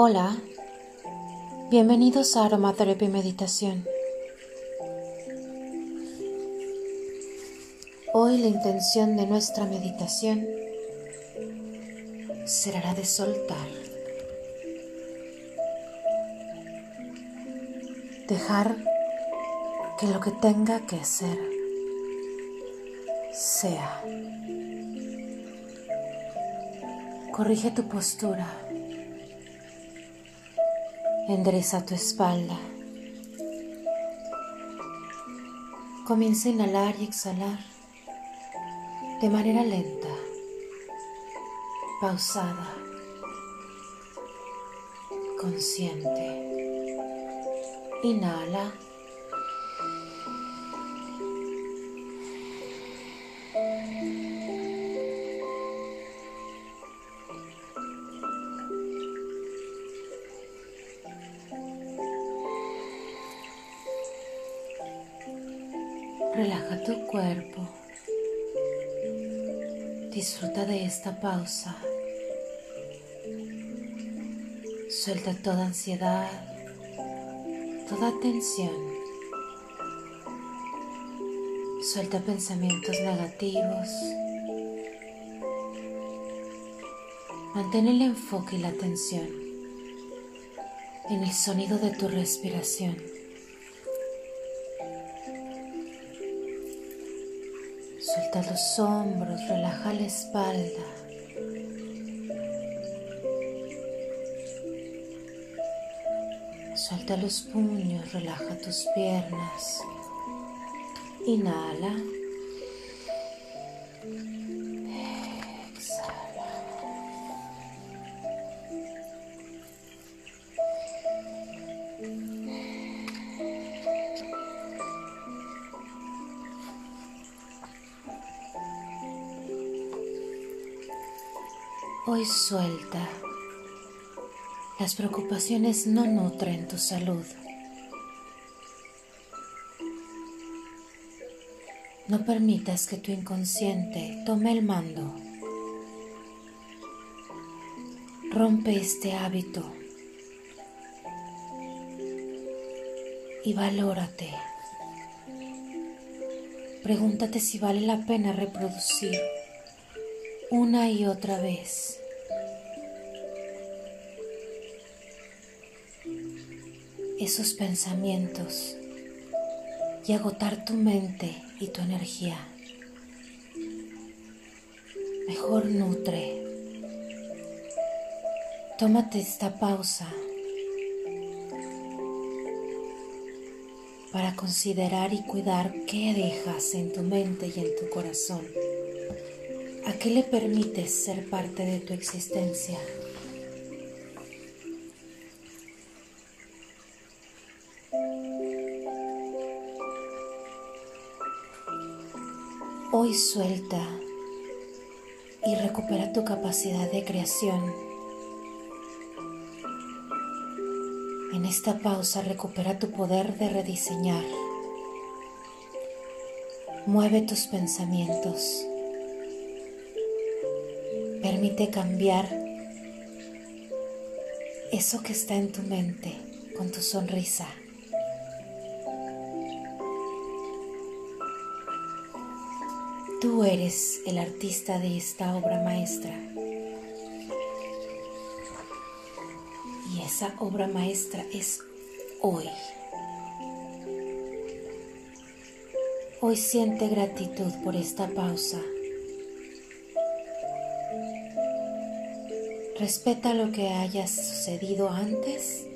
Hola, bienvenidos a Aromaterapia y Meditación. Hoy la intención de nuestra meditación será de soltar, dejar que lo que tenga que ser sea. Corrige tu postura. Endereza tu espalda. Comienza a inhalar y exhalar de manera lenta, pausada, consciente. Inhala. Relaja tu cuerpo. Disfruta de esta pausa. Suelta toda ansiedad, toda tensión. Suelta pensamientos negativos. Mantén el enfoque y la atención en el sonido de tu respiración. Suelta los hombros, relaja la espalda. Suelta los puños, relaja tus piernas. Inhala. Hoy suelta. Las preocupaciones no nutren tu salud. No permitas que tu inconsciente tome el mando. Rompe este hábito y valórate. Pregúntate si vale la pena reproducir una y otra vez. Esos pensamientos y agotar tu mente y tu energía. Mejor nutre. Tómate esta pausa para considerar y cuidar qué dejas en tu mente y en tu corazón. ¿A qué le permites ser parte de tu existencia? Hoy suelta y recupera tu capacidad de creación. En esta pausa recupera tu poder de rediseñar. Mueve tus pensamientos. Permite cambiar eso que está en tu mente con tu sonrisa. Tú eres el artista de esta obra maestra. Y esa obra maestra es hoy. Hoy siente gratitud por esta pausa. Respeta lo que haya sucedido antes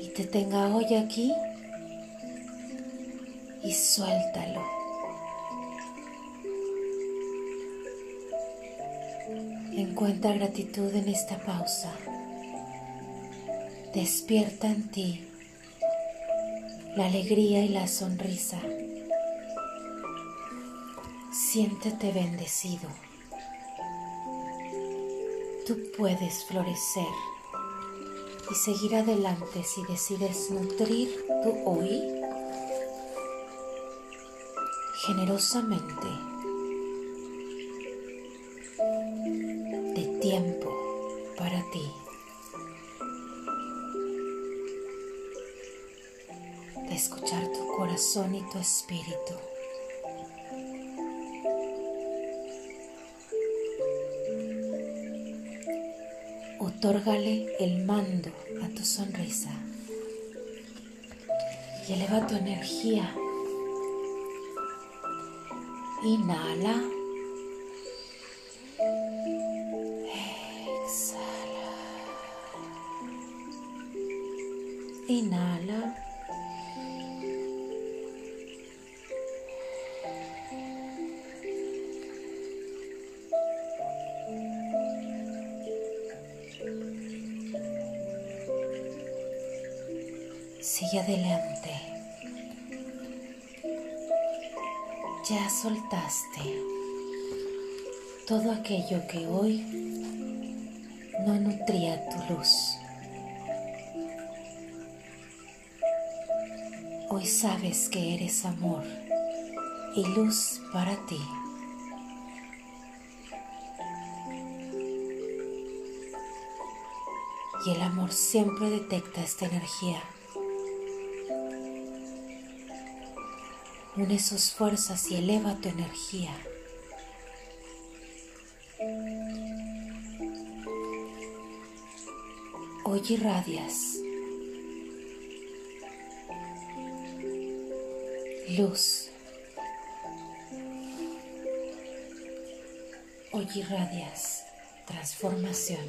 y te tenga hoy aquí y suéltalo. Encuentra gratitud en esta pausa. Despierta en ti la alegría y la sonrisa. Siéntete bendecido. Tú puedes florecer y seguir adelante si decides nutrir tu hoy generosamente de tiempo para ti. de escuchar tu corazón y tu espíritu. Otórgale el mando a tu sonrisa y eleva tu energía. Inhala. Sigue adelante. Ya soltaste todo aquello que hoy no nutría tu luz. Hoy sabes que eres amor y luz para ti. Y el amor siempre detecta esta energía Une sus fuerzas y eleva tu energía. Hoy irradias luz. Hoy irradias transformación.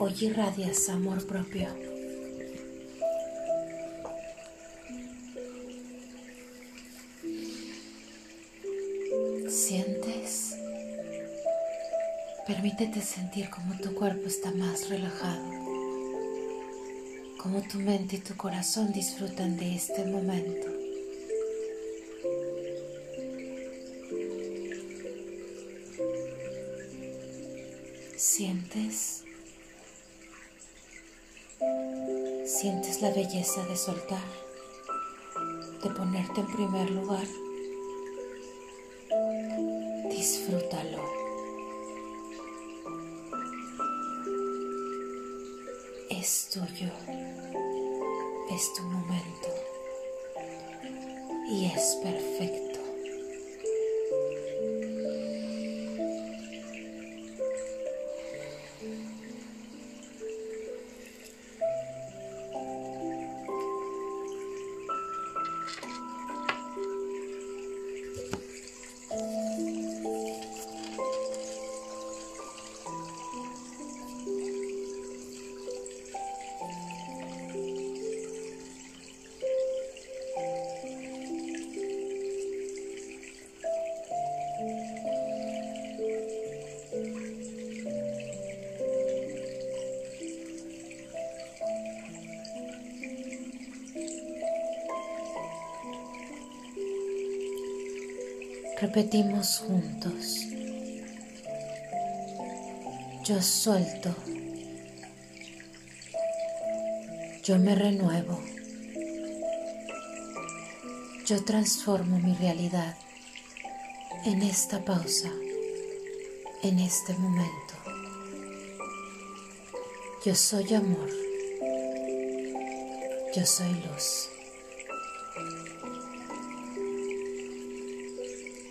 Hoy irradias amor propio. Permítete sentir como tu cuerpo está más relajado, como tu mente y tu corazón disfrutan de este momento. ¿Sientes? ¿Sientes la belleza de soltar, de ponerte en primer lugar? disfrútalo. Es tuyo, es tu momento y es perfecto. Repetimos juntos. Yo suelto. Yo me renuevo. Yo transformo mi realidad en esta pausa, en este momento. Yo soy amor. Yo soy luz.